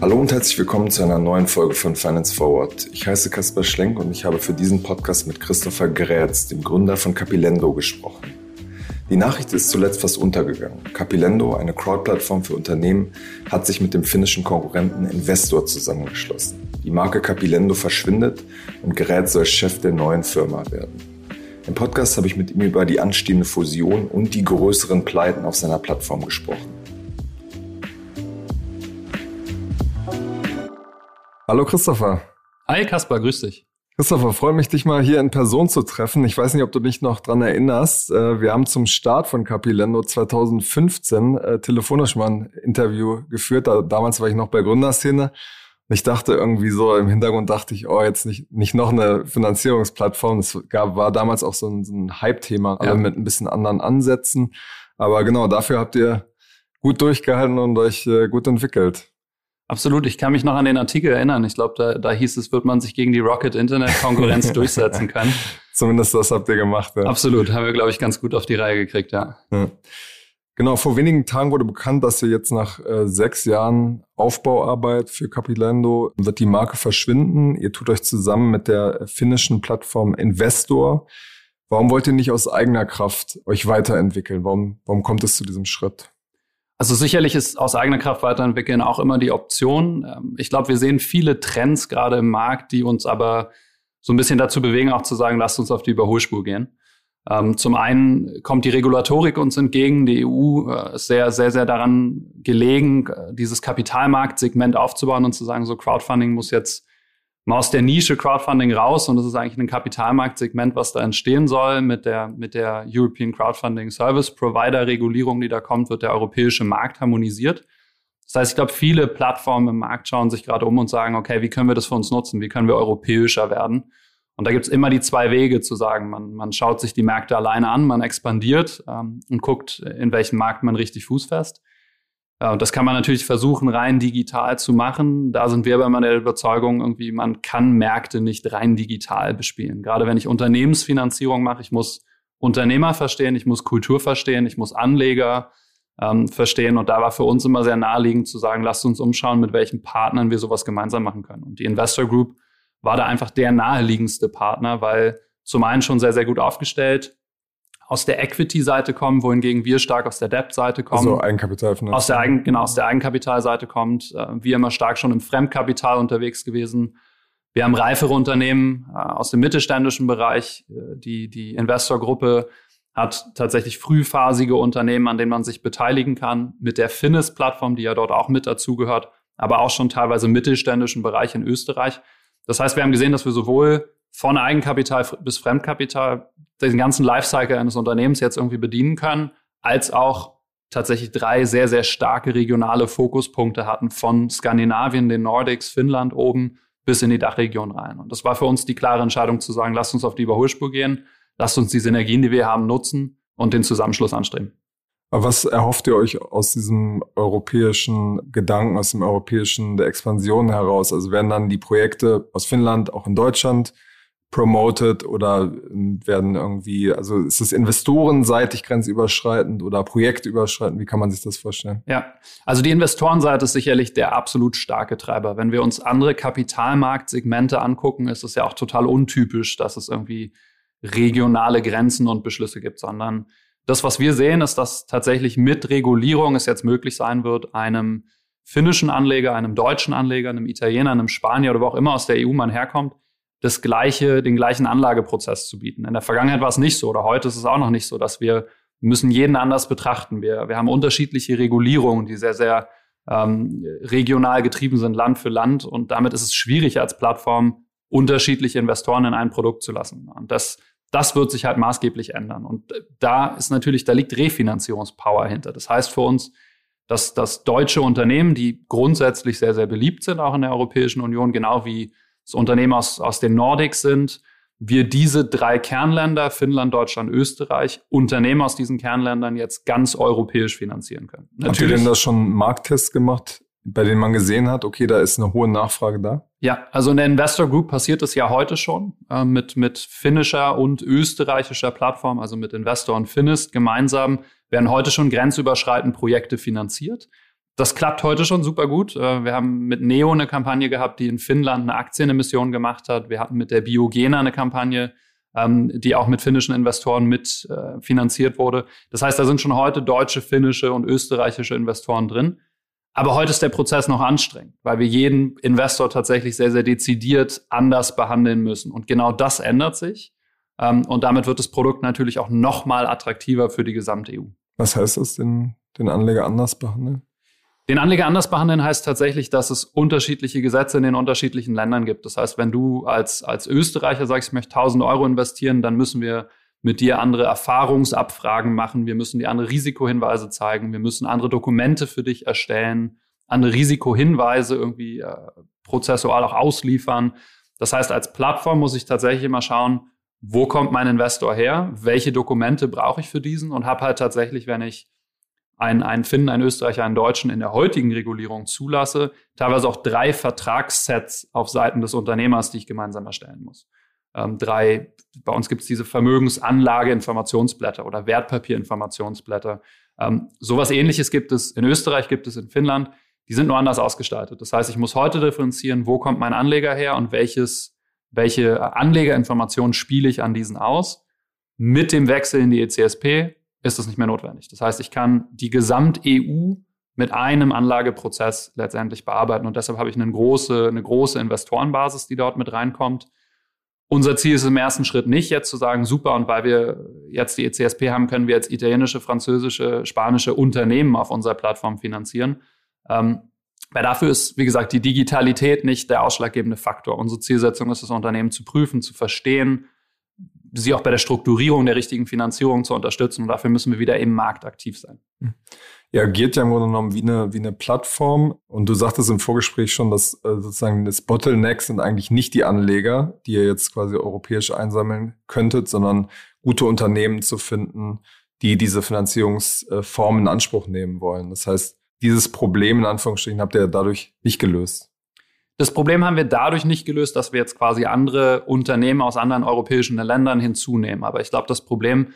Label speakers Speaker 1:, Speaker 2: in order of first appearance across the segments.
Speaker 1: Hallo und herzlich willkommen zu einer neuen Folge von Finance Forward. Ich heiße Kaspar Schlenk und ich habe für diesen Podcast mit Christopher Grätz, dem Gründer von Capilendo, gesprochen. Die Nachricht ist zuletzt fast untergegangen. Capilendo, eine Crowd-Plattform für Unternehmen, hat sich mit dem finnischen Konkurrenten Investor zusammengeschlossen. Die Marke Capilendo verschwindet und Gerät soll Chef der neuen Firma werden. Im Podcast habe ich mit ihm über die anstehende Fusion und die größeren Pleiten auf seiner Plattform gesprochen. Hallo Christopher.
Speaker 2: Hi Kaspar, grüß dich.
Speaker 1: Christopher, freue mich, dich mal hier in Person zu treffen. Ich weiß nicht, ob du dich noch dran erinnerst. Äh, wir haben zum Start von Capilendo 2015 äh, telefonisch mal ein Interview geführt. damals war ich noch bei Gründerszene. Ich dachte irgendwie so, im Hintergrund dachte ich, oh, jetzt nicht, nicht noch eine Finanzierungsplattform. Es gab, war damals auch so ein, so ein Hype-Thema, ja. mit ein bisschen anderen Ansätzen. Aber genau, dafür habt ihr gut durchgehalten und euch äh, gut entwickelt.
Speaker 2: Absolut, ich kann mich noch an den Artikel erinnern. Ich glaube, da, da hieß es, wird man sich gegen die Rocket-Internet-Konkurrenz durchsetzen können.
Speaker 1: Zumindest das habt ihr gemacht.
Speaker 2: Ja. Absolut, haben wir, glaube ich, ganz gut auf die Reihe gekriegt, ja. ja.
Speaker 1: Genau, vor wenigen Tagen wurde bekannt, dass ihr jetzt nach äh, sechs Jahren Aufbauarbeit für Capilendo wird die Marke verschwinden. Ihr tut euch zusammen mit der finnischen Plattform Investor. Warum wollt ihr nicht aus eigener Kraft euch weiterentwickeln? Warum, warum kommt es zu diesem Schritt?
Speaker 2: Also sicherlich ist aus eigener Kraft weiterentwickeln auch immer die Option. Ähm, ich glaube, wir sehen viele Trends gerade im Markt, die uns aber so ein bisschen dazu bewegen, auch zu sagen, lasst uns auf die Überholspur gehen. Ähm, zum einen kommt die Regulatorik uns entgegen. Die EU äh, ist sehr, sehr, sehr daran gelegen, äh, dieses Kapitalmarktsegment aufzubauen und zu sagen, so Crowdfunding muss jetzt mal aus der Nische Crowdfunding raus und das ist eigentlich ein Kapitalmarktsegment, was da entstehen soll. Mit der, mit der European Crowdfunding Service Provider Regulierung, die da kommt, wird der europäische Markt harmonisiert. Das heißt, ich glaube, viele Plattformen im Markt schauen sich gerade um und sagen, okay, wie können wir das für uns nutzen? Wie können wir europäischer werden? Und da gibt's immer die zwei Wege zu sagen, man, man schaut sich die Märkte alleine an, man expandiert ähm, und guckt, in welchem Markt man richtig Fuß fest. Ja, und das kann man natürlich versuchen, rein digital zu machen. Da sind wir aber immer der Überzeugung, irgendwie, man kann Märkte nicht rein digital bespielen. Gerade wenn ich Unternehmensfinanzierung mache, ich muss Unternehmer verstehen, ich muss Kultur verstehen, ich muss Anleger ähm, verstehen. Und da war für uns immer sehr naheliegend zu sagen, lasst uns umschauen, mit welchen Partnern wir sowas gemeinsam machen können. Und die Investor Group war da einfach der naheliegendste Partner, weil zum einen schon sehr, sehr gut aufgestellt, aus der Equity-Seite kommen, wohingegen wir stark aus der Debt-Seite kommen.
Speaker 1: Also Eigenkapitalfinanzierung.
Speaker 2: Aus der Eigen, genau, aus der Eigenkapitalseite kommt. Äh, wir immer stark schon im Fremdkapital unterwegs gewesen. Wir haben reifere Unternehmen äh, aus dem mittelständischen Bereich. Äh, die, die Investorgruppe hat tatsächlich frühphasige Unternehmen, an denen man sich beteiligen kann. Mit der Finnis-Plattform, die ja dort auch mit dazugehört, aber auch schon teilweise im mittelständischen Bereich in Österreich. Das heißt, wir haben gesehen, dass wir sowohl von Eigenkapital bis Fremdkapital den ganzen Lifecycle eines Unternehmens jetzt irgendwie bedienen können, als auch tatsächlich drei sehr, sehr starke regionale Fokuspunkte hatten von Skandinavien, den Nordics, Finnland oben bis in die Dachregion rein. Und das war für uns die klare Entscheidung zu sagen, lasst uns auf die Überholspur gehen, lasst uns die Synergien, die wir haben, nutzen und den Zusammenschluss anstreben.
Speaker 1: Was erhofft ihr euch aus diesem europäischen Gedanken, aus dem europäischen der Expansion heraus? Also werden dann die Projekte aus Finnland auch in Deutschland promoted oder ähm, werden irgendwie, also ist es investorenseitig grenzüberschreitend oder projektüberschreitend? Wie kann man sich das vorstellen?
Speaker 2: Ja, also die Investorenseite ist sicherlich der absolut starke Treiber. Wenn wir uns andere Kapitalmarktsegmente angucken, ist es ja auch total untypisch, dass es irgendwie regionale Grenzen und Beschlüsse gibt, sondern das, was wir sehen, ist, dass tatsächlich mit Regulierung es jetzt möglich sein wird, einem finnischen Anleger, einem deutschen Anleger, einem Italiener, einem Spanier oder wo auch immer aus der EU man herkommt, das gleiche, den gleichen Anlageprozess zu bieten. In der Vergangenheit war es nicht so oder heute ist es auch noch nicht so, dass wir müssen jeden anders betrachten. Wir, wir haben unterschiedliche Regulierungen, die sehr, sehr ähm, regional getrieben sind, Land für Land. Und damit ist es schwierig als Plattform, unterschiedliche Investoren in ein Produkt zu lassen. Und das, das wird sich halt maßgeblich ändern. Und da ist natürlich, da liegt Refinanzierungspower hinter. Das heißt für uns, dass, dass deutsche Unternehmen, die grundsätzlich sehr, sehr beliebt sind, auch in der Europäischen Union, genau wie das Unternehmen aus, aus den Nordics sind, wir diese drei Kernländer, Finnland, Deutschland, Österreich, Unternehmen aus diesen Kernländern jetzt ganz europäisch finanzieren können.
Speaker 1: Natürlich. Habt ihr denn da schon Markttests gemacht bei denen man gesehen hat, okay, da ist eine hohe Nachfrage da?
Speaker 2: Ja, also in der Investor Group passiert es ja heute schon äh, mit, mit finnischer und österreichischer Plattform, also mit Investor und Finist gemeinsam werden heute schon grenzüberschreitend Projekte finanziert. Das klappt heute schon super gut. Äh, wir haben mit Neo eine Kampagne gehabt, die in Finnland eine Aktienemission gemacht hat. Wir hatten mit der Biogena eine Kampagne, ähm, die auch mit finnischen Investoren mit äh, finanziert wurde. Das heißt, da sind schon heute deutsche, finnische und österreichische Investoren drin. Aber heute ist der Prozess noch anstrengend, weil wir jeden Investor tatsächlich sehr, sehr dezidiert anders behandeln müssen. Und genau das ändert sich. Ähm, und damit wird das Produkt natürlich auch noch mal attraktiver für die gesamte EU.
Speaker 1: Was heißt das, den, den Anleger anders behandeln?
Speaker 2: Den Anleger anders behandeln heißt tatsächlich, dass es unterschiedliche Gesetze in den unterschiedlichen Ländern gibt. Das heißt, wenn du als, als Österreicher sagst, ich möchte 1000 Euro investieren, dann müssen wir mit dir andere Erfahrungsabfragen machen. Wir müssen dir andere Risikohinweise zeigen. Wir müssen andere Dokumente für dich erstellen, andere Risikohinweise irgendwie äh, prozessual auch ausliefern. Das heißt, als Plattform muss ich tatsächlich immer schauen, wo kommt mein Investor her? Welche Dokumente brauche ich für diesen? Und habe halt tatsächlich, wenn ich einen, einen Finnen, einen Österreicher, einen Deutschen in der heutigen Regulierung zulasse, teilweise auch drei Vertragssets auf Seiten des Unternehmers, die ich gemeinsam erstellen muss. Ähm, drei, bei uns gibt es diese Vermögensanlage-Informationsblätter oder Wertpapier-Informationsblätter. Ähm, sowas ähnliches gibt es in Österreich, gibt es in Finnland. Die sind nur anders ausgestaltet. Das heißt, ich muss heute differenzieren, wo kommt mein Anleger her und welches, welche Anlegerinformationen spiele ich an diesen aus. Mit dem Wechsel in die ECSP ist das nicht mehr notwendig. Das heißt, ich kann die Gesamt-EU mit einem Anlageprozess letztendlich bearbeiten. Und deshalb habe ich eine große, eine große Investorenbasis, die dort mit reinkommt. Unser Ziel ist im ersten Schritt nicht jetzt zu sagen, super, und weil wir jetzt die ECSP haben, können wir jetzt italienische, französische, spanische Unternehmen auf unserer Plattform finanzieren. Ähm, weil dafür ist, wie gesagt, die Digitalität nicht der ausschlaggebende Faktor. Unsere Zielsetzung ist es, Unternehmen zu prüfen, zu verstehen, sie auch bei der Strukturierung der richtigen Finanzierung zu unterstützen. Und dafür müssen wir wieder im Markt aktiv sein. Hm.
Speaker 1: Ja, agiert ja im Grunde genommen wie eine, wie eine Plattform. Und du sagtest im Vorgespräch schon, dass äh, sozusagen das Bottleneck sind eigentlich nicht die Anleger, die ihr jetzt quasi europäisch einsammeln könntet, sondern gute Unternehmen zu finden, die diese Finanzierungsform in Anspruch nehmen wollen. Das heißt, dieses Problem in Anführungsstrichen habt ihr dadurch nicht gelöst.
Speaker 2: Das Problem haben wir dadurch nicht gelöst, dass wir jetzt quasi andere Unternehmen aus anderen europäischen Ländern hinzunehmen. Aber ich glaube, das Problem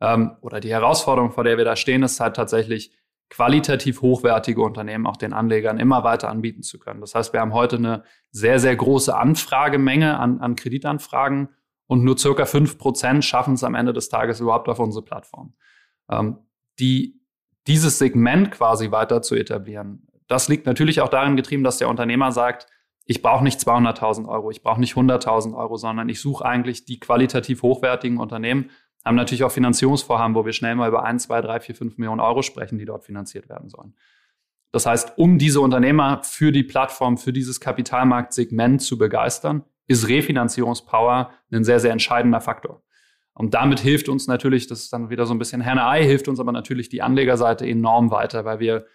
Speaker 2: ähm, oder die Herausforderung, vor der wir da stehen, ist halt tatsächlich, qualitativ hochwertige Unternehmen auch den Anlegern immer weiter anbieten zu können. Das heißt, wir haben heute eine sehr, sehr große Anfragemenge an, an Kreditanfragen und nur circa fünf Prozent schaffen es am Ende des Tages überhaupt auf unsere Plattform. Ähm, die, dieses Segment quasi weiter zu etablieren, das liegt natürlich auch darin getrieben, dass der Unternehmer sagt, ich brauche nicht 200.000 Euro, ich brauche nicht 100.000 Euro, sondern ich suche eigentlich die qualitativ hochwertigen Unternehmen, haben natürlich auch Finanzierungsvorhaben, wo wir schnell mal über 1, 2, 3, 4, 5 Millionen Euro sprechen, die dort finanziert werden sollen. Das heißt, um diese Unternehmer für die Plattform, für dieses Kapitalmarktsegment zu begeistern, ist Refinanzierungspower ein sehr, sehr entscheidender Faktor. Und damit hilft uns natürlich, das ist dann wieder so ein bisschen Henne-Ei, hilft uns aber natürlich die Anlegerseite enorm weiter, weil wir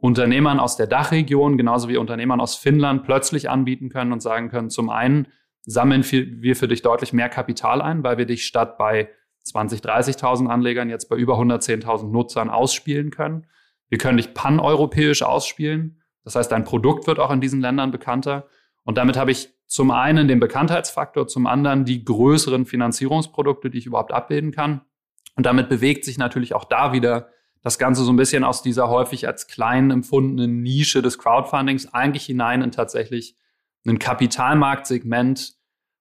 Speaker 2: Unternehmern aus der Dachregion, genauso wie Unternehmern aus Finnland plötzlich anbieten können und sagen können, zum einen sammeln wir für dich deutlich mehr Kapital ein, weil wir dich statt bei 20, 30.000 Anlegern jetzt bei über 110.000 Nutzern ausspielen können. Wir können dich paneuropäisch ausspielen. Das heißt, dein Produkt wird auch in diesen Ländern bekannter. Und damit habe ich zum einen den Bekanntheitsfaktor, zum anderen die größeren Finanzierungsprodukte, die ich überhaupt abbilden kann. Und damit bewegt sich natürlich auch da wieder das Ganze so ein bisschen aus dieser häufig als klein empfundenen Nische des Crowdfundings eigentlich hinein in tatsächlich ein Kapitalmarktsegment,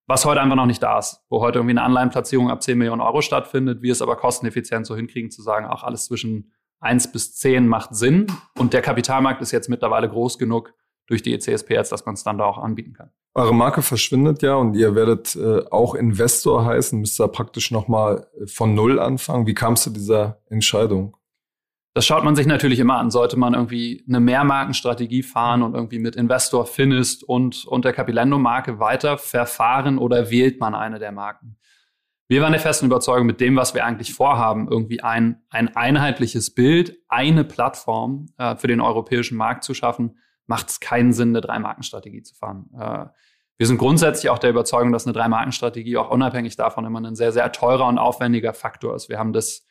Speaker 2: was heute einfach noch nicht da ist, wo heute irgendwie eine Anleihenplatzierung ab 10 Millionen Euro stattfindet, wir es aber kosteneffizient so hinkriegen zu sagen, auch alles zwischen 1 bis 10 macht Sinn und der Kapitalmarkt ist jetzt mittlerweile groß genug durch die ECSP, als dass man es dann da auch anbieten kann.
Speaker 1: Eure Marke verschwindet ja und ihr werdet äh, auch Investor heißen, müsst da praktisch nochmal von Null anfangen. Wie kam es zu dieser Entscheidung?
Speaker 2: Das schaut man sich natürlich immer an. Sollte man irgendwie eine Mehrmarkenstrategie fahren und irgendwie mit Investor Finist und, und der Capilendo-Marke weiter verfahren oder wählt man eine der Marken? Wir waren der festen Überzeugung, mit dem, was wir eigentlich vorhaben, irgendwie ein, ein einheitliches Bild, eine Plattform äh, für den europäischen Markt zu schaffen, macht es keinen Sinn, eine Drei-Marken-Strategie zu fahren. Äh, wir sind grundsätzlich auch der Überzeugung, dass eine Drei-Marken-Strategie auch unabhängig davon immer ein sehr, sehr teurer und aufwendiger Faktor ist. Wir haben das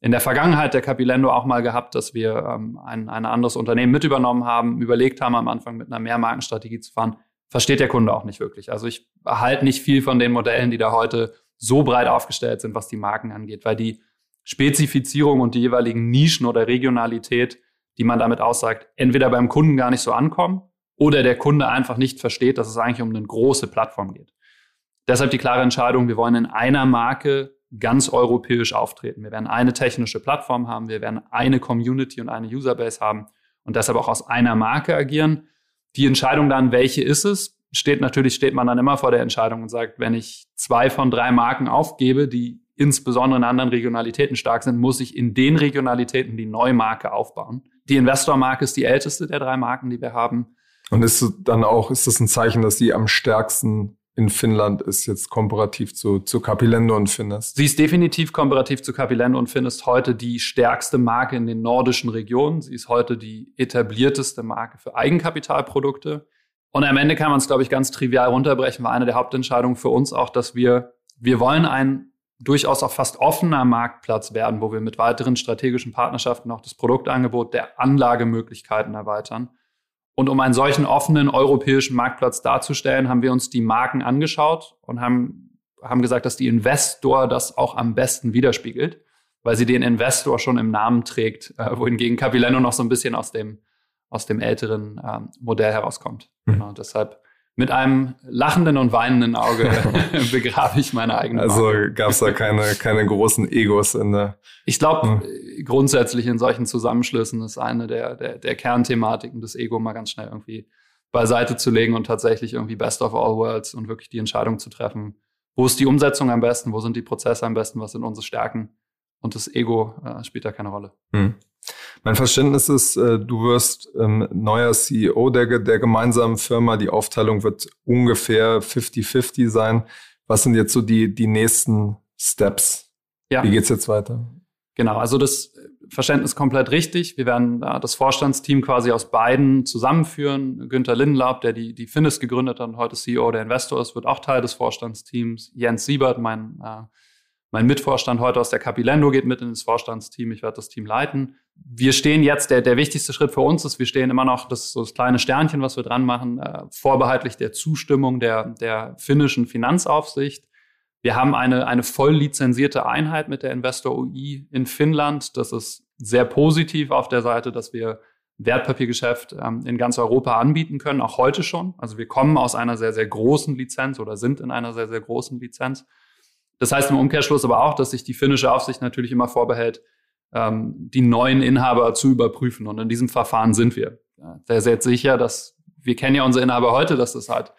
Speaker 2: in der Vergangenheit der Capilendo auch mal gehabt, dass wir ähm, ein, ein anderes Unternehmen mit übernommen haben, überlegt haben, am Anfang mit einer Mehrmarkenstrategie zu fahren. Versteht der Kunde auch nicht wirklich. Also ich erhalte nicht viel von den Modellen, die da heute so breit aufgestellt sind, was die Marken angeht, weil die Spezifizierung und die jeweiligen Nischen oder Regionalität, die man damit aussagt, entweder beim Kunden gar nicht so ankommen oder der Kunde einfach nicht versteht, dass es eigentlich um eine große Plattform geht. Deshalb die klare Entscheidung, wir wollen in einer Marke ganz europäisch auftreten. Wir werden eine technische Plattform haben, wir werden eine Community und eine Userbase haben und deshalb auch aus einer Marke agieren. Die Entscheidung dann, welche ist es, steht natürlich, steht man dann immer vor der Entscheidung und sagt, wenn ich zwei von drei Marken aufgebe, die insbesondere in anderen Regionalitäten stark sind, muss ich in den Regionalitäten die neue Marke aufbauen. Die Investor-Marke ist die älteste der drei Marken, die wir haben.
Speaker 1: Und ist dann auch, ist das ein Zeichen, dass die am stärksten in Finnland ist jetzt komparativ zu, zu Capilendo und Finest?
Speaker 2: Sie ist definitiv komparativ zu Capilendo und Finest heute die stärkste Marke in den nordischen Regionen. Sie ist heute die etablierteste Marke für Eigenkapitalprodukte. Und am Ende kann man es, glaube ich, ganz trivial runterbrechen, war eine der Hauptentscheidungen für uns auch, dass wir, wir wollen ein durchaus auch fast offener Marktplatz werden, wo wir mit weiteren strategischen Partnerschaften auch das Produktangebot der Anlagemöglichkeiten erweitern. Und um einen solchen offenen europäischen Marktplatz darzustellen, haben wir uns die Marken angeschaut und haben, haben gesagt, dass die Investor das auch am besten widerspiegelt, weil sie den Investor schon im Namen trägt, äh, wohingegen Capileno noch so ein bisschen aus dem, aus dem älteren ähm, Modell herauskommt. Mhm. Genau, deshalb mit einem lachenden und weinenden Auge begrabe ich meine eigene
Speaker 1: Also gab es da keine, keine großen Egos in der.
Speaker 2: Ich glaube, hm. grundsätzlich in solchen Zusammenschlüssen ist eine der, der, der Kernthematiken, das Ego mal ganz schnell irgendwie beiseite zu legen und tatsächlich irgendwie Best of All Worlds und wirklich die Entscheidung zu treffen, wo ist die Umsetzung am besten, wo sind die Prozesse am besten, was sind unsere Stärken und das Ego äh, spielt da keine Rolle. Hm.
Speaker 1: Mein Verständnis ist, äh, du wirst ähm, neuer CEO der, der gemeinsamen Firma. Die Aufteilung wird ungefähr 50-50 sein. Was sind jetzt so die, die nächsten Steps? Ja. Wie geht's jetzt weiter?
Speaker 2: Genau, also das Verständnis komplett richtig. Wir werden das Vorstandsteam quasi aus beiden zusammenführen. Günther Lindenlaub, der die, die Finnis gegründet hat und heute CEO der Investor ist, wird auch Teil des Vorstandsteams. Jens Siebert, mein äh, mein Mitvorstand heute aus der Capilendo geht mit in das Vorstandsteam. Ich werde das Team leiten. Wir stehen jetzt, der, der wichtigste Schritt für uns ist, wir stehen immer noch, das so das kleine Sternchen, was wir dran machen, äh, vorbehaltlich der Zustimmung der, der finnischen Finanzaufsicht. Wir haben eine, eine voll lizenzierte Einheit mit der Investor UI in Finnland. Das ist sehr positiv auf der Seite, dass wir Wertpapiergeschäft ähm, in ganz Europa anbieten können, auch heute schon. Also wir kommen aus einer sehr, sehr großen Lizenz oder sind in einer sehr, sehr großen Lizenz. Das heißt im Umkehrschluss aber auch, dass sich die finnische Aufsicht natürlich immer vorbehält, ähm, die neuen Inhaber zu überprüfen. Und in diesem Verfahren sind wir. Sehr, sehr sicher, dass wir kennen ja unsere Inhaber heute, dass das halt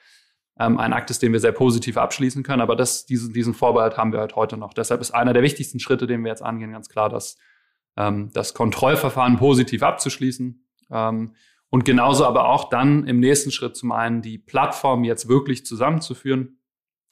Speaker 2: ähm, ein Akt ist, den wir sehr positiv abschließen können. Aber das, diesen, diesen Vorbehalt haben wir halt heute noch. Deshalb ist einer der wichtigsten Schritte, den wir jetzt angehen, ganz klar, dass ähm, das Kontrollverfahren positiv abzuschließen. Ähm, und genauso aber auch dann im nächsten Schritt zum einen die Plattform jetzt wirklich zusammenzuführen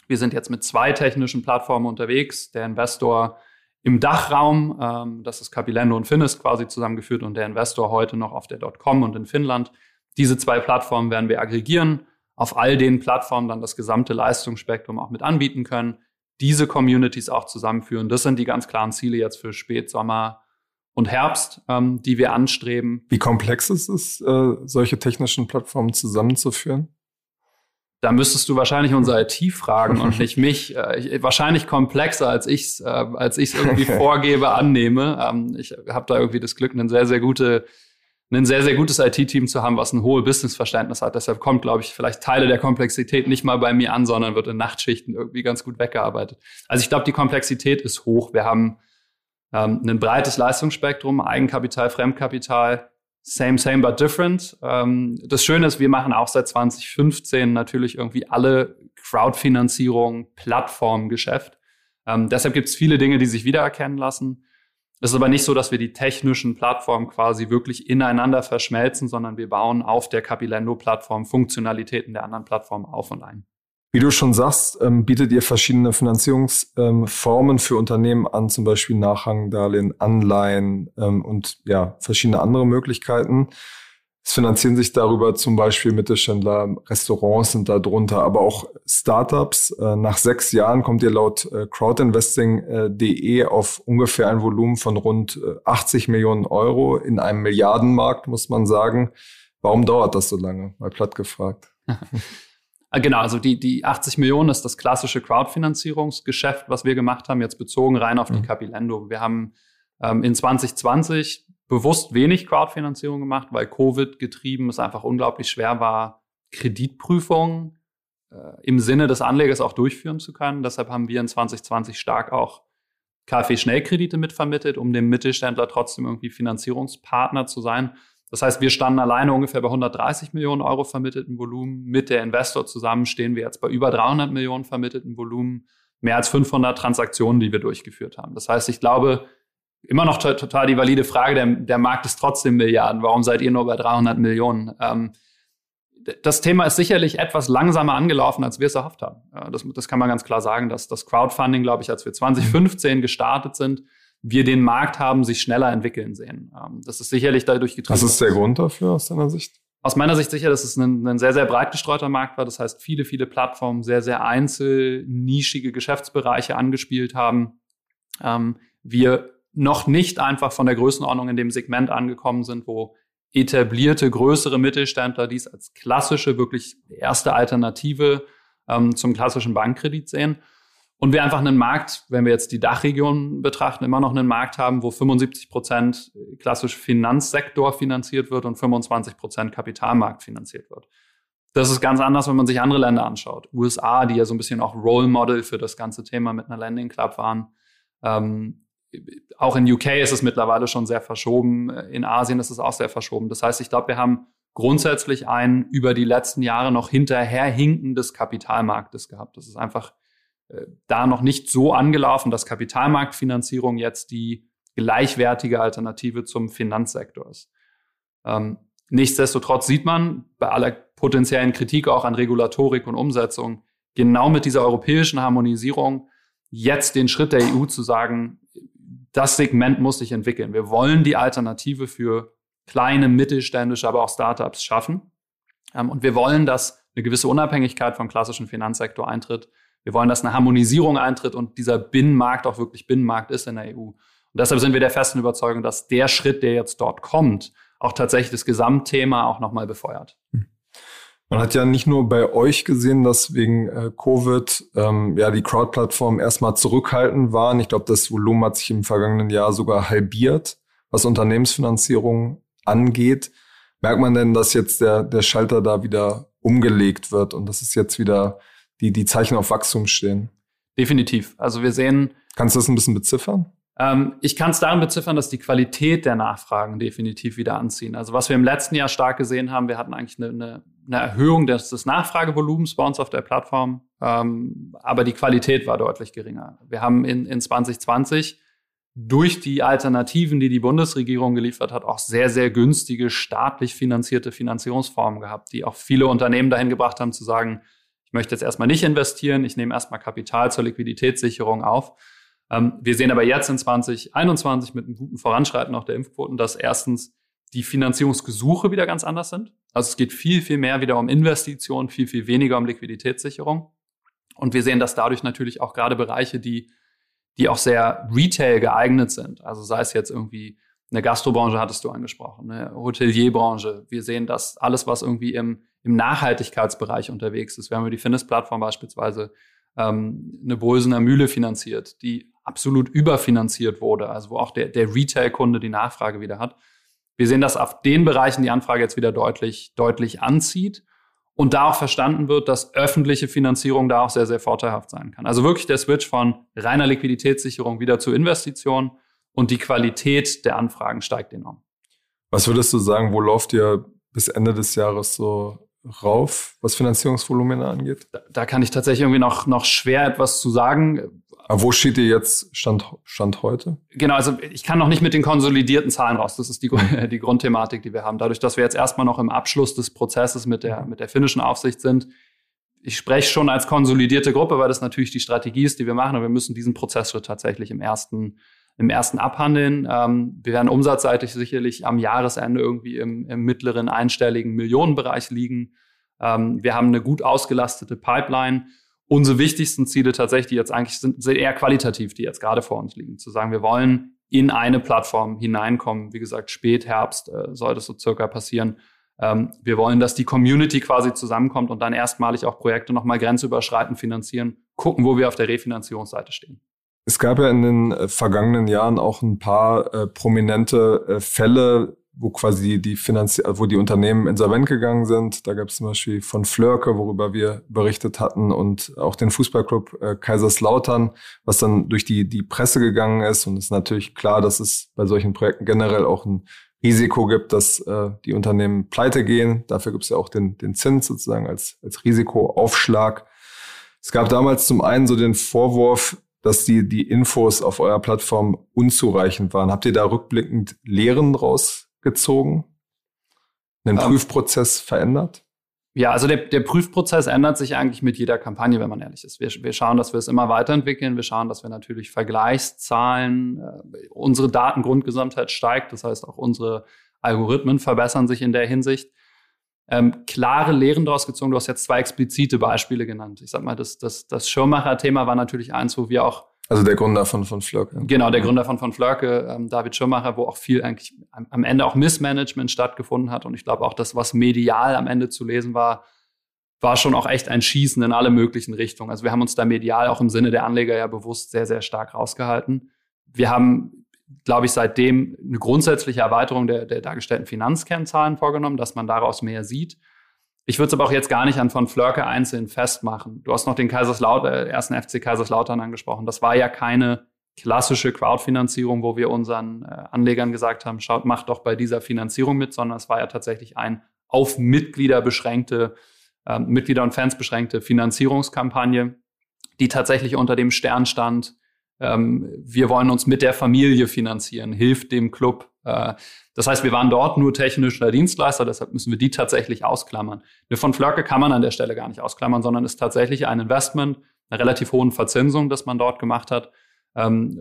Speaker 2: wir sind jetzt mit zwei technischen Plattformen unterwegs. Der Investor im Dachraum, ähm, das ist Capilendo und Finist quasi zusammengeführt und der Investor heute noch auf der .com und in Finnland. Diese zwei Plattformen werden wir aggregieren, auf all den Plattformen dann das gesamte Leistungsspektrum auch mit anbieten können, diese Communities auch zusammenführen. Das sind die ganz klaren Ziele jetzt für Spätsommer und Herbst, ähm, die wir anstreben.
Speaker 1: Wie komplex ist es, äh, solche technischen Plattformen zusammenzuführen?
Speaker 2: Da müsstest du wahrscheinlich unser IT fragen und nicht mich. Äh, wahrscheinlich komplexer, als ich es äh, als ich's irgendwie vorgebe, annehme. Ähm, ich habe da irgendwie das Glück, ein sehr, sehr gute, ein sehr, sehr gutes IT-Team zu haben, was ein hohes Businessverständnis hat. Deshalb kommt, glaube ich, vielleicht Teile der Komplexität nicht mal bei mir an, sondern wird in Nachtschichten irgendwie ganz gut weggearbeitet. Also ich glaube, die Komplexität ist hoch. Wir haben ähm, ein breites Leistungsspektrum, Eigenkapital, Fremdkapital, Same, same, but different. Ähm, das Schöne ist, wir machen auch seit 2015 natürlich irgendwie alle Crowdfinanzierung, Plattformgeschäft. Ähm, deshalb gibt es viele Dinge, die sich wiedererkennen lassen. Es ist aber nicht so, dass wir die technischen Plattformen quasi wirklich ineinander verschmelzen, sondern wir bauen auf der Capilendo-Plattform Funktionalitäten der anderen Plattformen auf und ein.
Speaker 1: Wie du schon sagst, ähm, bietet ihr verschiedene Finanzierungsformen ähm, für Unternehmen an, zum Beispiel Nachrangdarlehen, Anleihen ähm, und ja, verschiedene andere Möglichkeiten. Es finanzieren sich darüber zum Beispiel Mittelständler, Restaurants sind da drunter, aber auch Startups. Äh, nach sechs Jahren kommt ihr laut äh, crowdinvesting.de auf ungefähr ein Volumen von rund 80 Millionen Euro in einem Milliardenmarkt, muss man sagen. Warum dauert das so lange? Mal platt gefragt.
Speaker 2: Genau, also die, die 80 Millionen ist das klassische Crowdfinanzierungsgeschäft, was wir gemacht haben, jetzt bezogen rein auf die mhm. Capilendo. Wir haben ähm, in 2020 bewusst wenig Crowdfinanzierung gemacht, weil Covid getrieben es einfach unglaublich schwer war, Kreditprüfungen äh, im Sinne des Anlegers auch durchführen zu können. Deshalb haben wir in 2020 stark auch KfW-Schnellkredite mitvermittelt, um dem Mittelständler trotzdem irgendwie Finanzierungspartner zu sein. Das heißt, wir standen alleine ungefähr bei 130 Millionen Euro vermittelten Volumen. Mit der Investor zusammen stehen wir jetzt bei über 300 Millionen vermittelten Volumen. Mehr als 500 Transaktionen, die wir durchgeführt haben. Das heißt, ich glaube, immer noch total die valide Frage, der, der Markt ist trotzdem Milliarden. Warum seid ihr nur bei 300 Millionen? Ähm, das Thema ist sicherlich etwas langsamer angelaufen, als wir es erhofft haben. Das, das kann man ganz klar sagen, dass das Crowdfunding, glaube ich, als wir 2015 gestartet sind, wir den Markt haben sich schneller entwickeln sehen. Ähm, das ist sicherlich dadurch getrieben.
Speaker 1: Was ist der Grund dafür aus deiner Sicht?
Speaker 2: Aus meiner Sicht sicher, dass es ein, ein sehr, sehr breit gestreuter Markt war. Das heißt, viele, viele Plattformen sehr, sehr einzel, nischige Geschäftsbereiche angespielt haben. Ähm, wir noch nicht einfach von der Größenordnung in dem Segment angekommen sind, wo etablierte, größere Mittelständler dies als klassische, wirklich erste Alternative ähm, zum klassischen Bankkredit sehen. Und wir einfach einen Markt, wenn wir jetzt die Dachregion betrachten, immer noch einen Markt haben, wo 75 Prozent klassisch Finanzsektor finanziert wird und 25 Prozent Kapitalmarkt finanziert wird. Das ist ganz anders, wenn man sich andere Länder anschaut. USA, die ja so ein bisschen auch Role Model für das ganze Thema mit einer Landing Club waren. Ähm, auch in UK ist es mittlerweile schon sehr verschoben. In Asien ist es auch sehr verschoben. Das heißt, ich glaube, wir haben grundsätzlich ein über die letzten Jahre noch hinterherhinken des Kapitalmarktes gehabt. Das ist einfach da noch nicht so angelaufen, dass Kapitalmarktfinanzierung jetzt die gleichwertige Alternative zum Finanzsektor ist. Ähm, nichtsdestotrotz sieht man bei aller potenziellen Kritik auch an Regulatorik und Umsetzung genau mit dieser europäischen Harmonisierung jetzt den Schritt der EU zu sagen, das Segment muss sich entwickeln. Wir wollen die Alternative für kleine, mittelständische, aber auch Startups schaffen. Ähm, und wir wollen, dass eine gewisse Unabhängigkeit vom klassischen Finanzsektor eintritt. Wir wollen, dass eine Harmonisierung eintritt und dieser Binnenmarkt auch wirklich Binnenmarkt ist in der EU. Und deshalb sind wir der festen Überzeugung, dass der Schritt, der jetzt dort kommt, auch tatsächlich das Gesamtthema auch nochmal befeuert. Hm.
Speaker 1: Man hat ja nicht nur bei euch gesehen, dass wegen äh, Covid ähm, ja die Crowd-Plattformen erstmal zurückhaltend waren. Ich glaube, das Volumen hat sich im vergangenen Jahr sogar halbiert, was Unternehmensfinanzierung angeht. Merkt man denn, dass jetzt der, der Schalter da wieder umgelegt wird und dass es jetzt wieder die, die Zeichen auf Wachstum stehen?
Speaker 2: Definitiv. Also wir sehen.
Speaker 1: Kannst du das ein bisschen beziffern?
Speaker 2: Ähm, ich kann es daran beziffern, dass die Qualität der Nachfragen definitiv wieder anziehen. Also was wir im letzten Jahr stark gesehen haben, wir hatten eigentlich eine, eine, eine Erhöhung des, des, Nachfragevolumens bei uns auf der Plattform, ähm, aber die Qualität war deutlich geringer. Wir haben in, in 2020 durch die Alternativen, die die Bundesregierung geliefert hat, auch sehr, sehr günstige staatlich finanzierte Finanzierungsformen gehabt, die auch viele Unternehmen dahin gebracht haben zu sagen, möchte jetzt erstmal nicht investieren, ich nehme erstmal Kapital zur Liquiditätssicherung auf. Ähm, wir sehen aber jetzt in 2021 mit einem guten Voranschreiten auch der Impfquoten, dass erstens die Finanzierungsgesuche wieder ganz anders sind. Also es geht viel, viel mehr wieder um Investitionen, viel, viel weniger um Liquiditätssicherung. Und wir sehen, dass dadurch natürlich auch gerade Bereiche, die, die auch sehr Retail geeignet sind, also sei es jetzt irgendwie eine Gastrobranche hattest du angesprochen, eine Hotelierbranche. Wir sehen, dass alles, was irgendwie im, im Nachhaltigkeitsbereich unterwegs ist, wir haben über die Finis-Plattform beispielsweise ähm, eine Bolsener Mühle finanziert, die absolut überfinanziert wurde, also wo auch der, der Retail-Kunde die Nachfrage wieder hat. Wir sehen, dass auf den Bereichen die Anfrage jetzt wieder deutlich, deutlich anzieht und da auch verstanden wird, dass öffentliche Finanzierung da auch sehr, sehr vorteilhaft sein kann. Also wirklich der Switch von reiner Liquiditätssicherung wieder zu Investitionen und die Qualität der Anfragen steigt enorm.
Speaker 1: Was würdest du sagen, wo lauft ihr bis Ende des Jahres so rauf, was Finanzierungsvolumina angeht?
Speaker 2: Da, da, kann ich tatsächlich irgendwie noch, noch schwer etwas zu sagen.
Speaker 1: Aber wo steht ihr jetzt Stand, Stand heute?
Speaker 2: Genau, also ich kann noch nicht mit den konsolidierten Zahlen raus. Das ist die, die Grundthematik, die wir haben. Dadurch, dass wir jetzt erstmal noch im Abschluss des Prozesses mit der, mit der finnischen Aufsicht sind, ich spreche schon als konsolidierte Gruppe, weil das natürlich die Strategie ist, die wir machen, aber wir müssen diesen Prozessschritt tatsächlich im ersten im ersten abhandeln. Ähm, wir werden umsatzseitig sicherlich am Jahresende irgendwie im, im mittleren einstelligen Millionenbereich liegen. Ähm, wir haben eine gut ausgelastete Pipeline. Unsere wichtigsten Ziele tatsächlich, jetzt eigentlich sind, sind eher qualitativ, die jetzt gerade vor uns liegen. Zu sagen, wir wollen in eine Plattform hineinkommen. Wie gesagt, Spätherbst äh, soll das so circa passieren. Ähm, wir wollen, dass die Community quasi zusammenkommt und dann erstmalig auch Projekte nochmal grenzüberschreitend finanzieren, gucken, wo wir auf der Refinanzierungsseite stehen.
Speaker 1: Es gab ja in den äh, vergangenen Jahren auch ein paar äh, prominente äh, Fälle, wo quasi die Finanzi wo die Unternehmen insolvent gegangen sind. Da gab es zum Beispiel von Flörke, worüber wir berichtet hatten, und auch den Fußballclub äh, Kaiserslautern, was dann durch die, die Presse gegangen ist. Und es ist natürlich klar, dass es bei solchen Projekten generell auch ein Risiko gibt, dass äh, die Unternehmen pleite gehen. Dafür gibt es ja auch den, den Zins sozusagen als, als Risikoaufschlag. Es gab damals zum einen so den Vorwurf, dass die, die Infos auf eurer Plattform unzureichend waren. Habt ihr da rückblickend Lehren rausgezogen? Den um, ähm. Prüfprozess verändert?
Speaker 2: Ja, also der, der Prüfprozess ändert sich eigentlich mit jeder Kampagne, wenn man ehrlich ist. Wir, wir schauen, dass wir es immer weiterentwickeln. Wir schauen, dass wir natürlich Vergleichszahlen, äh, unsere Datengrundgesamtheit steigt. Das heißt, auch unsere Algorithmen verbessern sich in der Hinsicht ähm, klare Lehren daraus gezogen. Du hast jetzt zwei explizite Beispiele genannt. Ich sag mal, das, das, das Schirmacher-Thema war natürlich eins, wo wir auch
Speaker 1: also der Gründer von von Flörke.
Speaker 2: Genau, der Gründer von von Flörke, ähm, David Schirmacher, wo auch viel eigentlich am, am Ende auch Missmanagement stattgefunden hat. Und ich glaube auch das, was medial am Ende zu lesen war, war schon auch echt ein Schießen in alle möglichen Richtungen. Also wir haben uns da medial auch im Sinne der Anleger ja bewusst sehr, sehr stark rausgehalten. Wir haben glaube ich, seitdem eine grundsätzliche Erweiterung der, der dargestellten Finanzkennzahlen vorgenommen, dass man daraus mehr sieht. Ich würde es aber auch jetzt gar nicht an von Flörke einzeln festmachen. Du hast noch den Kaiserslautern, äh, ersten FC Kaiserslautern angesprochen. Das war ja keine klassische Crowdfinanzierung, wo wir unseren äh, Anlegern gesagt haben, schaut, macht doch bei dieser Finanzierung mit, sondern es war ja tatsächlich ein auf Mitglieder beschränkte, äh, Mitglieder und Fans beschränkte Finanzierungskampagne, die tatsächlich unter dem Stern stand, ähm, wir wollen uns mit der Familie finanzieren, hilft dem Club. Äh, das heißt, wir waren dort nur technischer Dienstleister, deshalb müssen wir die tatsächlich ausklammern. Eine von Flörke kann man an der Stelle gar nicht ausklammern, sondern ist tatsächlich ein Investment, eine relativ hohen Verzinsung, das man dort gemacht hat. Ähm,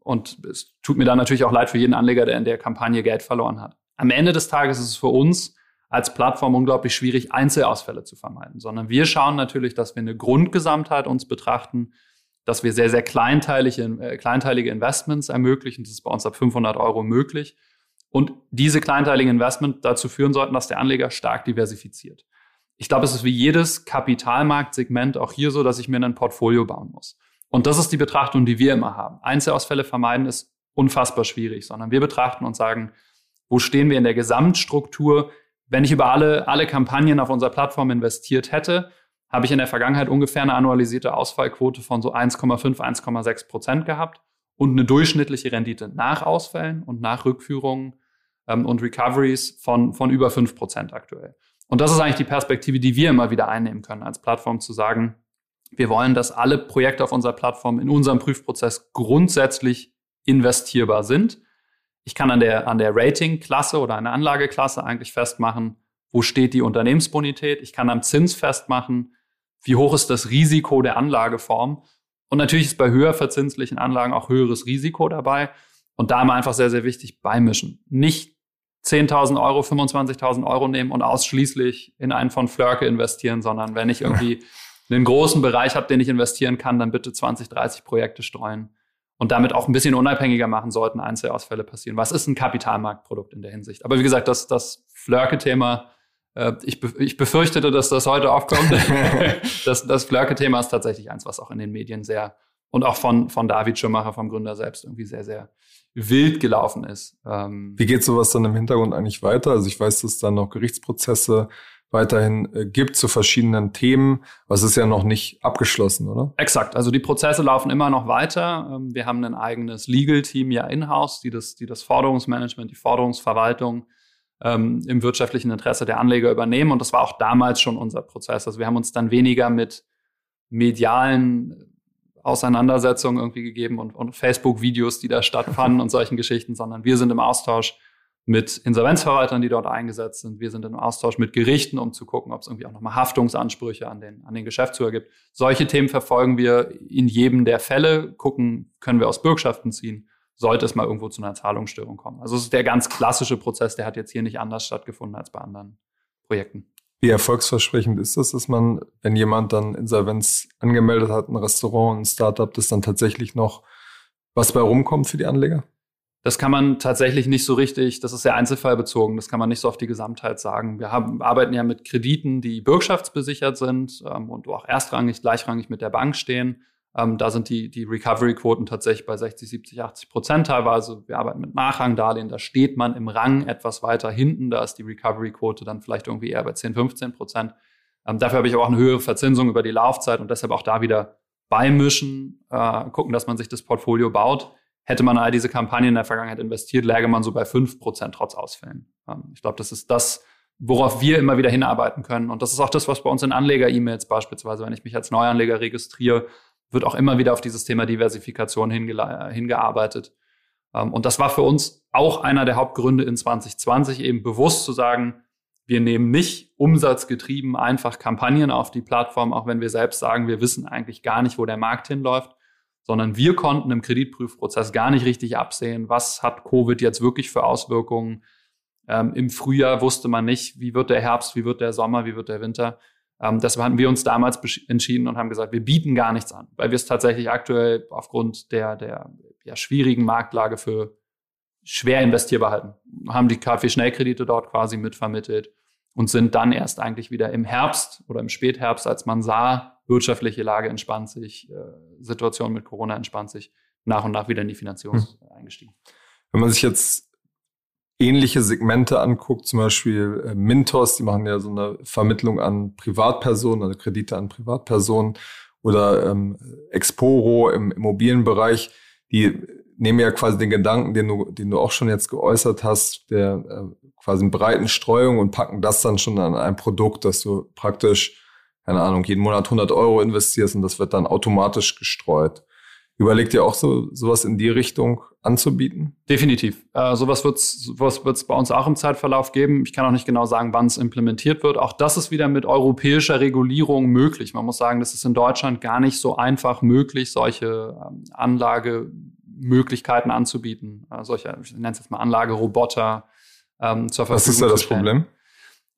Speaker 2: und es tut mir dann natürlich auch leid für jeden Anleger, der in der Kampagne Geld verloren hat. Am Ende des Tages ist es für uns als Plattform unglaublich schwierig, Einzelausfälle zu vermeiden, sondern wir schauen natürlich, dass wir eine Grundgesamtheit uns betrachten, dass wir sehr, sehr kleinteilige, äh, kleinteilige Investments ermöglichen. Das ist bei uns ab 500 Euro möglich. Und diese kleinteiligen Investments dazu führen sollten, dass der Anleger stark diversifiziert. Ich glaube, es ist wie jedes Kapitalmarktsegment auch hier so, dass ich mir ein Portfolio bauen muss. Und das ist die Betrachtung, die wir immer haben. Einzelausfälle vermeiden ist unfassbar schwierig, sondern wir betrachten und sagen, wo stehen wir in der Gesamtstruktur? Wenn ich über alle, alle Kampagnen auf unserer Plattform investiert hätte, habe ich in der Vergangenheit ungefähr eine annualisierte Ausfallquote von so 1,5, 1,6 Prozent gehabt und eine durchschnittliche Rendite nach Ausfällen und nach Rückführungen ähm, und Recoveries von, von über 5 Prozent aktuell. Und das ist eigentlich die Perspektive, die wir immer wieder einnehmen können als Plattform, zu sagen, wir wollen, dass alle Projekte auf unserer Plattform in unserem Prüfprozess grundsätzlich investierbar sind. Ich kann an der, an der Rating-Klasse oder der Anlageklasse eigentlich festmachen, wo steht die Unternehmensbonität. Ich kann am Zins festmachen, wie hoch ist das Risiko der Anlageform. Und natürlich ist bei höher verzinslichen Anlagen auch höheres Risiko dabei. Und da immer einfach sehr, sehr wichtig beimischen. Nicht 10.000 Euro, 25.000 Euro nehmen und ausschließlich in einen von Flörke investieren, sondern wenn ich irgendwie einen großen Bereich habe, den ich investieren kann, dann bitte 20, 30 Projekte streuen und damit auch ein bisschen unabhängiger machen sollten Einzelausfälle passieren. Was ist ein Kapitalmarktprodukt in der Hinsicht? Aber wie gesagt, das, das Flörke-Thema ich, be ich befürchtete, dass das heute aufkommt. das das Flörke-Thema ist tatsächlich eins, was auch in den Medien sehr und auch von, von David Schumacher, vom Gründer selbst, irgendwie sehr, sehr wild gelaufen ist.
Speaker 1: Ähm Wie geht sowas dann im Hintergrund eigentlich weiter? Also ich weiß, dass es dann noch Gerichtsprozesse weiterhin äh, gibt zu verschiedenen Themen. Was ist ja noch nicht abgeschlossen, oder?
Speaker 2: Exakt. Also die Prozesse laufen immer noch weiter. Ähm, wir haben ein eigenes Legal-Team ja in-house, die das, die das Forderungsmanagement, die Forderungsverwaltung ähm, im wirtschaftlichen Interesse der Anleger übernehmen. Und das war auch damals schon unser Prozess. Also wir haben uns dann weniger mit medialen Auseinandersetzungen irgendwie gegeben und, und Facebook-Videos, die da stattfanden und solchen Geschichten, sondern wir sind im Austausch mit Insolvenzverwaltern, die dort eingesetzt sind. Wir sind im Austausch mit Gerichten, um zu gucken, ob es irgendwie auch nochmal Haftungsansprüche an den, an den Geschäftsführer gibt. Solche Themen verfolgen wir in jedem der Fälle, gucken, können wir aus Bürgschaften ziehen, sollte es mal irgendwo zu einer Zahlungsstörung kommen. Also es ist der ganz klassische Prozess, der hat jetzt hier nicht anders stattgefunden als bei anderen Projekten.
Speaker 1: Wie erfolgsversprechend ist das, dass man, wenn jemand dann Insolvenz angemeldet hat, ein Restaurant, ein Startup, dass dann tatsächlich noch was bei rumkommt für die Anleger?
Speaker 2: Das kann man tatsächlich nicht so richtig, das ist sehr einzelfallbezogen, das kann man nicht so auf die Gesamtheit sagen. Wir haben, arbeiten ja mit Krediten, die bürgschaftsbesichert sind ähm, und auch erstrangig, gleichrangig mit der Bank stehen. Ähm, da sind die, die Recovery-Quoten tatsächlich bei 60, 70, 80 Prozent teilweise. Wir arbeiten mit Nachrangdarlehen, da steht man im Rang etwas weiter hinten, da ist die Recovery-Quote dann vielleicht irgendwie eher bei 10, 15 Prozent. Ähm, dafür habe ich aber auch eine höhere Verzinsung über die Laufzeit und deshalb auch da wieder beimischen, äh, gucken, dass man sich das Portfolio baut. Hätte man all diese Kampagnen in der Vergangenheit investiert, läge man so bei 5 Prozent trotz Ausfällen. Ähm, ich glaube, das ist das, worauf wir immer wieder hinarbeiten können. Und das ist auch das, was bei uns in Anleger-E-Mails beispielsweise, wenn ich mich als Neuanleger registriere, wird auch immer wieder auf dieses Thema Diversifikation hingearbeitet. Ähm, und das war für uns auch einer der Hauptgründe in 2020, eben bewusst zu sagen, wir nehmen nicht umsatzgetrieben einfach Kampagnen auf die Plattform, auch wenn wir selbst sagen, wir wissen eigentlich gar nicht, wo der Markt hinläuft, sondern wir konnten im Kreditprüfprozess gar nicht richtig absehen, was hat Covid jetzt wirklich für Auswirkungen. Ähm, Im Frühjahr wusste man nicht, wie wird der Herbst, wie wird der Sommer, wie wird der Winter. Ähm, deshalb haben wir uns damals entschieden und haben gesagt, wir bieten gar nichts an, weil wir es tatsächlich aktuell aufgrund der, der ja, schwierigen Marktlage für schwer investierbar halten. Haben die KfW-Schnellkredite dort quasi mitvermittelt und sind dann erst eigentlich wieder im Herbst oder im Spätherbst, als man sah, wirtschaftliche Lage entspannt sich, äh, Situation mit Corona entspannt sich, nach und nach wieder in die Finanzierung hm. eingestiegen.
Speaker 1: Wenn man sich jetzt ähnliche Segmente anguckt, zum Beispiel äh, Mintos, die machen ja so eine Vermittlung an Privatpersonen, also Kredite an Privatpersonen oder ähm, Exporo im Immobilienbereich, die nehmen ja quasi den Gedanken, den du, den du auch schon jetzt geäußert hast, der äh, quasi breiten Streuung und packen das dann schon an ein Produkt, dass du praktisch, keine Ahnung, jeden Monat 100 Euro investierst und das wird dann automatisch gestreut. Überlegt ihr auch so sowas in die Richtung anzubieten?
Speaker 2: Definitiv. Äh, sowas wird es sowas wird's bei uns auch im Zeitverlauf geben. Ich kann auch nicht genau sagen, wann es implementiert wird. Auch das ist wieder mit europäischer Regulierung möglich. Man muss sagen, das ist in Deutschland gar nicht so einfach möglich, solche ähm, Anlagemöglichkeiten anzubieten. Äh, solche, ich nenne es jetzt mal Anlageroboter ähm, zur Verfügung
Speaker 1: Was ist da das Problem?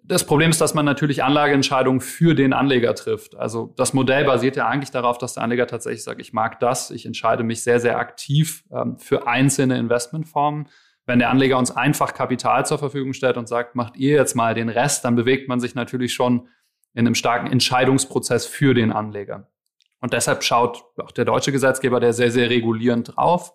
Speaker 2: Das Problem ist, dass man natürlich Anlageentscheidungen für den Anleger trifft. Also das Modell basiert ja eigentlich darauf, dass der Anleger tatsächlich sagt, ich mag das, ich entscheide mich sehr, sehr aktiv ähm, für einzelne Investmentformen. Wenn der Anleger uns einfach Kapital zur Verfügung stellt und sagt, macht ihr jetzt mal den Rest, dann bewegt man sich natürlich schon in einem starken Entscheidungsprozess für den Anleger. Und deshalb schaut auch der deutsche Gesetzgeber, der sehr, sehr regulierend drauf.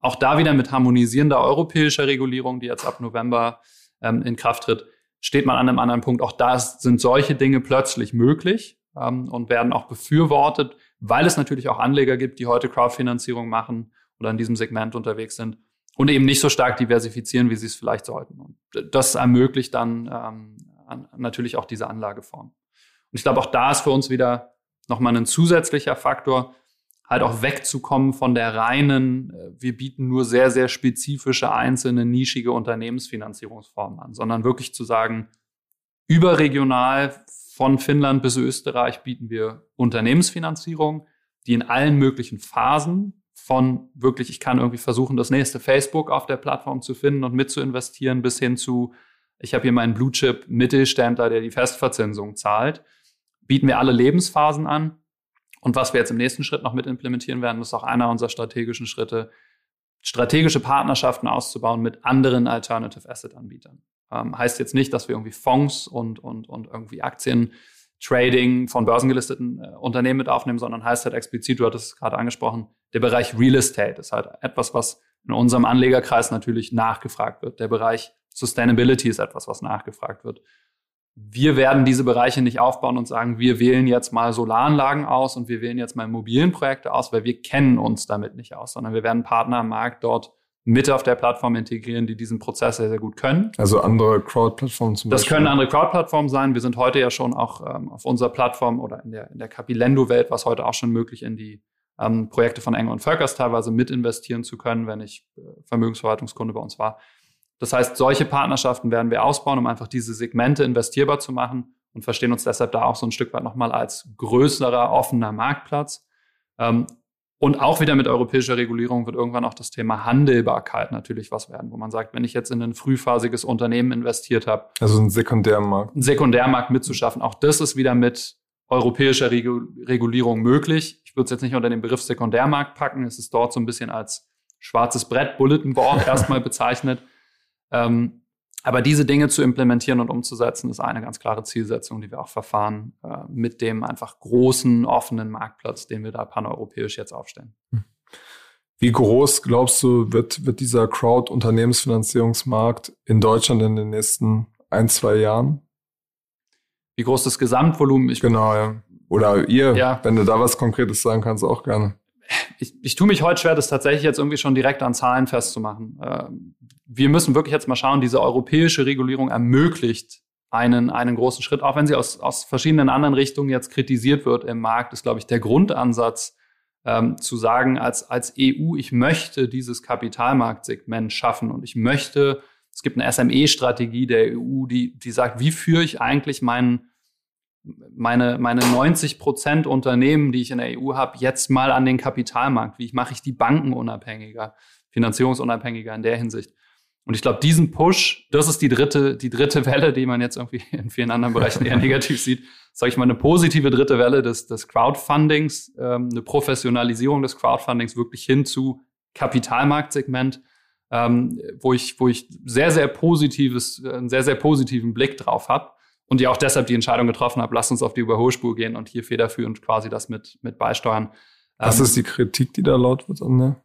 Speaker 2: Auch da wieder mit harmonisierender europäischer Regulierung, die jetzt ab November ähm, in Kraft tritt, steht man an einem anderen Punkt. Auch da sind solche Dinge plötzlich möglich ähm, und werden auch befürwortet, weil es natürlich auch Anleger gibt, die heute Crowdfinanzierung machen oder in diesem Segment unterwegs sind und eben nicht so stark diversifizieren, wie sie es vielleicht sollten. Und das ermöglicht dann ähm, natürlich auch diese Anlageform. Und ich glaube, auch da ist für uns wieder nochmal ein zusätzlicher Faktor, halt auch wegzukommen von der reinen, äh, wir bieten nur sehr, sehr spezifische, einzelne, nischige Unternehmensfinanzierungsformen an, sondern wirklich zu sagen, überregional von Finnland bis Österreich bieten wir Unternehmensfinanzierung, die in allen möglichen Phasen von wirklich, ich kann irgendwie versuchen, das nächste Facebook auf der Plattform zu finden und mit zu investieren, bis hin zu, ich habe hier meinen Blue Chip Mittelständler, der die Festverzinsung zahlt, bieten wir alle Lebensphasen an und was wir jetzt im nächsten Schritt noch mit implementieren werden, ist auch einer unserer strategischen Schritte, strategische Partnerschaften auszubauen mit anderen Alternative Asset Anbietern. Ähm, heißt jetzt nicht, dass wir irgendwie Fonds und, und, und irgendwie Aktien Trading von börsengelisteten äh, Unternehmen mit aufnehmen, sondern heißt halt explizit, du hattest es gerade angesprochen, der Bereich Real Estate ist halt etwas, was in unserem Anlegerkreis natürlich nachgefragt wird. Der Bereich Sustainability ist etwas, was nachgefragt wird wir werden diese Bereiche nicht aufbauen und sagen, wir wählen jetzt mal Solaranlagen aus und wir wählen jetzt mal Immobilienprojekte aus, weil wir kennen uns damit nicht aus, sondern wir werden Partner am Markt dort mit auf der Plattform integrieren, die diesen Prozess sehr, sehr gut können.
Speaker 1: Also andere Crowd-Plattformen
Speaker 2: zum das Beispiel? Das können andere Crowd-Plattformen sein. Wir sind heute ja schon auch ähm, auf unserer Plattform oder in der, in der Capilendo-Welt, was heute auch schon möglich in die ähm, Projekte von Enger und Völkers teilweise mit investieren zu können, wenn ich äh, Vermögensverwaltungskunde bei uns war. Das heißt, solche Partnerschaften werden wir ausbauen, um einfach diese Segmente investierbar zu machen und verstehen uns deshalb da auch so ein Stück weit nochmal als größerer offener Marktplatz. Ähm, Und auch wieder mit europäischer Regulierung wird irgendwann auch das Thema Handelbarkeit natürlich was werden, wo man sagt, wenn ich jetzt in ein frühphasiges Unternehmen investiert habe.
Speaker 1: Also einen Sekundärmarkt.
Speaker 2: Einen Sekundärmarkt mitzuschaffen. Auch das ist wieder mit europäischer Regulierung möglich. Ich würde es jetzt nicht unter den Begriff Sekundärmarkt packen. Es ist dort so ein bisschen als schwarzes Brett, Bulletin Board erstmal bezeichnet. Ähm, aber diese Dinge zu implementieren und umzusetzen, ist eine ganz klare Zielsetzung, die wir auch verfahren äh, mit dem einfach großen, offenen Marktplatz, den wir da paneuropäisch jetzt aufstellen. Hm.
Speaker 1: Wie groß, glaubst du, wird, wird dieser Crowd-Unternehmensfinanzierungsmarkt in Deutschland in den nächsten ein, zwei Jahren?
Speaker 2: Wie groß das Gesamtvolumen?
Speaker 1: Ich genau, ja. Oder ihr, ja. wenn du da was Konkretes sagen kannst, auch gerne
Speaker 2: ich, ich tue mich heute schwer, das tatsächlich jetzt irgendwie schon direkt an Zahlen festzumachen. Äh, wir müssen wirklich jetzt mal schauen, diese europäische Regulierung ermöglicht einen, einen großen Schritt, auch wenn sie aus, aus verschiedenen anderen Richtungen jetzt kritisiert wird im Markt, ist, glaube ich, der Grundansatz ähm, zu sagen, als, als EU, ich möchte dieses Kapitalmarktsegment schaffen und ich möchte, es gibt eine SME-Strategie der EU, die, die sagt, wie führe ich eigentlich meinen meine, meine 90 Prozent Unternehmen, die ich in der EU habe, jetzt mal an den Kapitalmarkt? Wie mache ich die Banken unabhängiger, finanzierungsunabhängiger in der Hinsicht? Und ich glaube, diesen Push, das ist die dritte, die dritte Welle, die man jetzt irgendwie in vielen anderen Bereichen eher negativ sieht. Sage ich mal, eine positive dritte Welle des, des Crowdfundings, ähm, eine Professionalisierung des Crowdfundings wirklich hin zu Kapitalmarktsegment, ähm, wo ich, wo ich sehr, sehr positives, einen sehr, sehr positiven Blick drauf habe und ja auch deshalb die Entscheidung getroffen habe, lasst uns auf die Überholspur gehen und hier federführend quasi das mit, mit beisteuern.
Speaker 1: Was ähm, ist die Kritik, die da laut wird? Ne?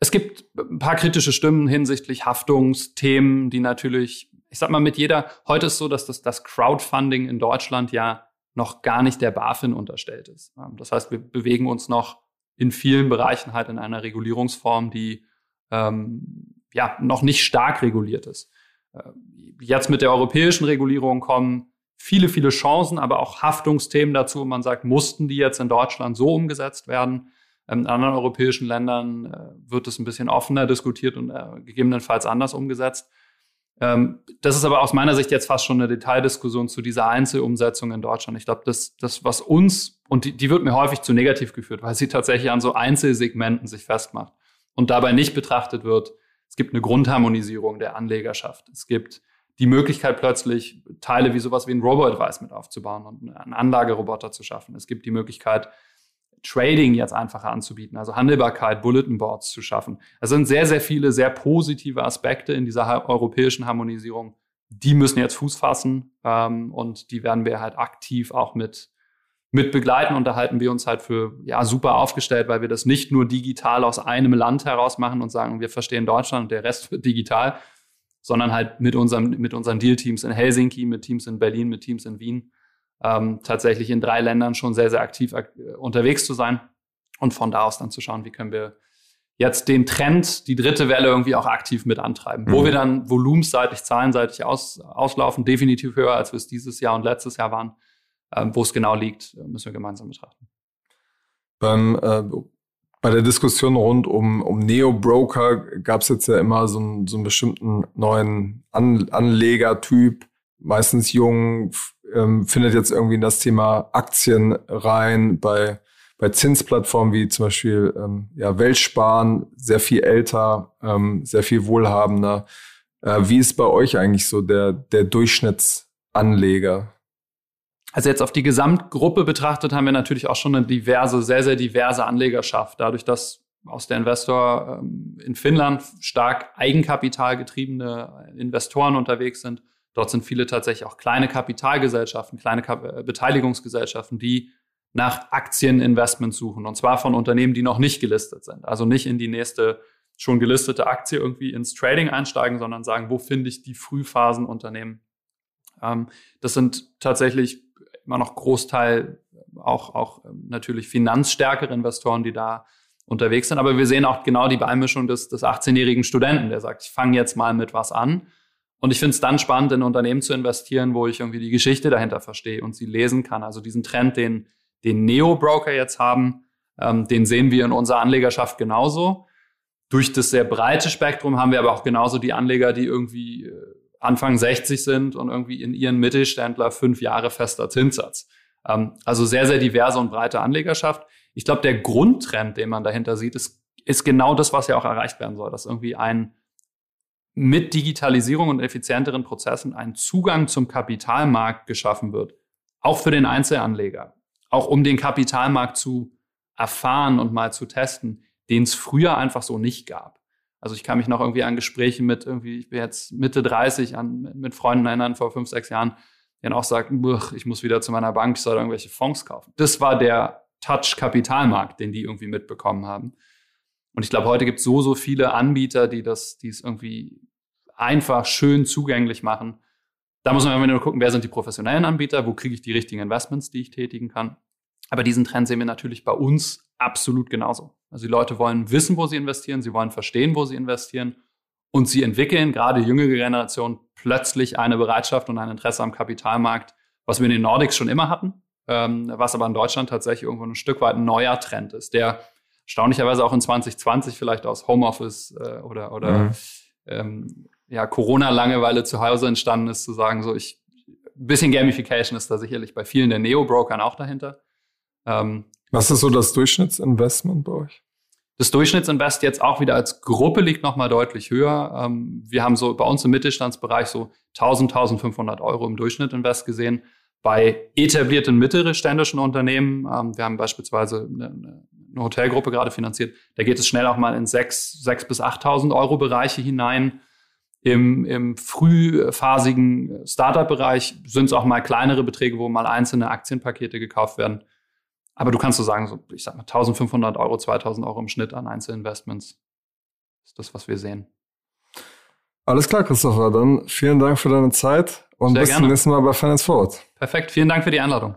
Speaker 2: Es gibt ein paar kritische Stimmen hinsichtlich Haftungsthemen, die natürlich, ich sag mal, mit jeder, heute ist so, dass das, das Crowdfunding in Deutschland ja noch gar nicht der BaFin unterstellt ist. Ähm, das heißt, wir bewegen uns noch in vielen Bereichen halt in einer Regulierungsform, die ähm, ja noch nicht stark reguliert ist. Äh, jetzt mit der europäischen Regulierung kommen viele, viele Chancen, aber auch Haftungsthemen dazu. Man sagt, mussten die jetzt in Deutschland so umgesetzt werden? Ähm, in anderen europäischen Ländern äh, wird es ein bisschen offener diskutiert und äh, gegebenenfalls anders umgesetzt. Ähm, das ist aber aus meiner Sicht jetzt fast schon eine Detaildiskussion zu dieser Einzelumsetzung in Deutschland. Ich glaube, das, das, was uns, und die, die wird mir häufig zu negativ geführt, weil sie tatsächlich an so Einzelsegmenten sich festmacht und dabei nicht betrachtet wird, es gibt eine Grundharmonisierung der Anlegerschaft. Es gibt die Möglichkeit plötzlich Teile wie sowas wie ein Robo-Advice mit aufzubauen und einen Anlageroboter zu schaffen. Es gibt die Möglichkeit, Trading jetzt einfacher anzubieten, also Handelbarkeit, Bulletin Boards zu schaffen. Es sind sehr, sehr viele sehr positive Aspekte in dieser europäischen Harmonisierung. Die müssen jetzt Fuß fassen ähm, und die werden wir halt aktiv auch mit mit begleiten und da halten wir uns halt für ja super aufgestellt, weil wir das nicht nur digital aus einem Land heraus machen und sagen, wir verstehen Deutschland und der Rest wird digital, sondern halt mit unserem mit unseren Deal-Teams in Helsinki, mit Teams in Berlin, mit Teams in Wien ähm, tatsächlich in drei Ländern schon sehr sehr aktiv äh, unterwegs zu sein und von da aus dann zu schauen, wie können wir jetzt den Trend, die dritte Welle irgendwie auch aktiv mit antreiben, mhm. wo wir dann volumensseitig, zahlenseitig aus, auslaufen, definitiv höher, als wir es dieses Jahr und letztes Jahr waren wo es genau liegt, müssen wir gemeinsam betrachten.
Speaker 1: Beim, äh, bei der Diskussion rund um, um Neo-Broker gab es jetzt ja immer so, einen, so einen bestimmten neuen An Anlegertyp, meistens jung, ähm, findet jetzt irgendwie in das Thema Aktien rein, bei, bei Zinsplattformen wie zum Beispiel ähm, ja, Weltsparen, sehr viel älter, ähm, sehr viel wohlhabender. Äh, wie ist bei euch eigentlich so der, der Durchschnittsanleger?
Speaker 2: Also jetzt auf die Gesamtgruppe betrachtet haben wir natürlich auch schon eine diverse, sehr, sehr diverse Anlegerschaft. Dadurch, dass aus der Investor ähm, in Finnland stark eigenkapitalgetriebene Investoren unterwegs sind. Dort sind viele tatsächlich auch kleine Kapitalgesellschaften, kleine äh, Beteiligungsgesellschaften, die nach Aktieninvestments suchen. Und zwar von Unternehmen, die noch nicht gelistet sind. Also nicht in die nächste schon gelistete Aktie irgendwie ins Trading einsteigen, sondern sagen, wo finde ich die Frühphasenunternehmen? Ähm, das sind tatsächlich immer noch Großteil auch, auch ähm, natürlich finanzstärkere Investoren, die da unterwegs sind. Aber wir sehen auch genau die Beimischung des, des 18-jährigen Studenten, der sagt, ich fange jetzt mal mit was an. Und ich finde es dann spannend, in Unternehmen zu investieren, wo ich irgendwie die Geschichte dahinter verstehe und sie lesen kann. Also diesen Trend, den, den Neo-Broker jetzt haben, ähm, den sehen wir in unserer Anlegerschaft genauso. Durch das sehr breite Spektrum haben wir aber auch genauso die Anleger, die irgendwie äh, Anfang 60 sind und irgendwie in ihren Mittelständler fünf Jahre fester Zinssatz. Ähm, also sehr, sehr diverse und breite Anlegerschaft. Ich glaube, der Grundtrend, den man dahinter sieht, ist, ist genau das, was ja auch erreicht werden soll, dass irgendwie ein mit Digitalisierung und effizienteren Prozessen ein Zugang zum Kapitalmarkt geschaffen wird. Auch für den Einzelanleger. Auch um den Kapitalmarkt zu erfahren und mal zu testen, den es früher einfach so nicht gab. Also ich kann mich noch irgendwie an Gespräche mit irgendwie, ich bin jetzt Mitte 30 an, mit Freunden erinnern vor fünf, sechs Jahren, die dann auch sagten, ich muss wieder zu meiner Bank, ich soll irgendwelche Fonds kaufen. Das war der Touch-Kapitalmarkt, den die irgendwie mitbekommen haben. Und ich glaube, heute gibt es so, so viele Anbieter, die das, die es irgendwie einfach schön zugänglich machen. Da muss man immer nur gucken, wer sind die professionellen Anbieter, wo kriege ich die richtigen Investments, die ich tätigen kann. Aber diesen Trend sehen wir natürlich bei uns absolut genauso. Also die Leute wollen wissen, wo sie investieren, sie wollen verstehen, wo sie investieren und sie entwickeln, gerade jüngere Generationen, plötzlich eine Bereitschaft und ein Interesse am Kapitalmarkt, was wir in den Nordics schon immer hatten, ähm, was aber in Deutschland tatsächlich irgendwo ein Stück weit ein neuer Trend ist, der erstaunlicherweise auch in 2020 vielleicht aus Homeoffice äh, oder, oder mhm. ähm, ja, Corona-Langeweile zu Hause entstanden ist, zu sagen, so ich, ein bisschen Gamification ist da sicherlich bei vielen der Neo-Brokern auch dahinter.
Speaker 1: Ähm, Was ist so das Durchschnittsinvestment bei euch?
Speaker 2: Das Durchschnittsinvest jetzt auch wieder als Gruppe liegt nochmal deutlich höher. Ähm, wir haben so bei uns im Mittelstandsbereich so 1000, 1500 Euro im Durchschnitt Invest gesehen. Bei etablierten mittelständischen Unternehmen, ähm, wir haben beispielsweise eine, Hotelgruppe gerade finanziert, da geht es schnell auch mal in 6, 6 bis 8000 Euro Bereiche hinein. Im, im frühphasigen Startup-Bereich sind es auch mal kleinere Beträge, wo mal einzelne Aktienpakete gekauft werden. Aber du kannst so sagen, so, ich sag mal 1500 Euro, 2000 Euro im Schnitt an Einzelinvestments ist das, was wir sehen.
Speaker 1: Alles klar, Christopher. Dann vielen Dank für deine Zeit und Sehr bis gerne. zum nächsten Mal bei Finance Forward.
Speaker 2: Perfekt. Vielen Dank für die Einladung.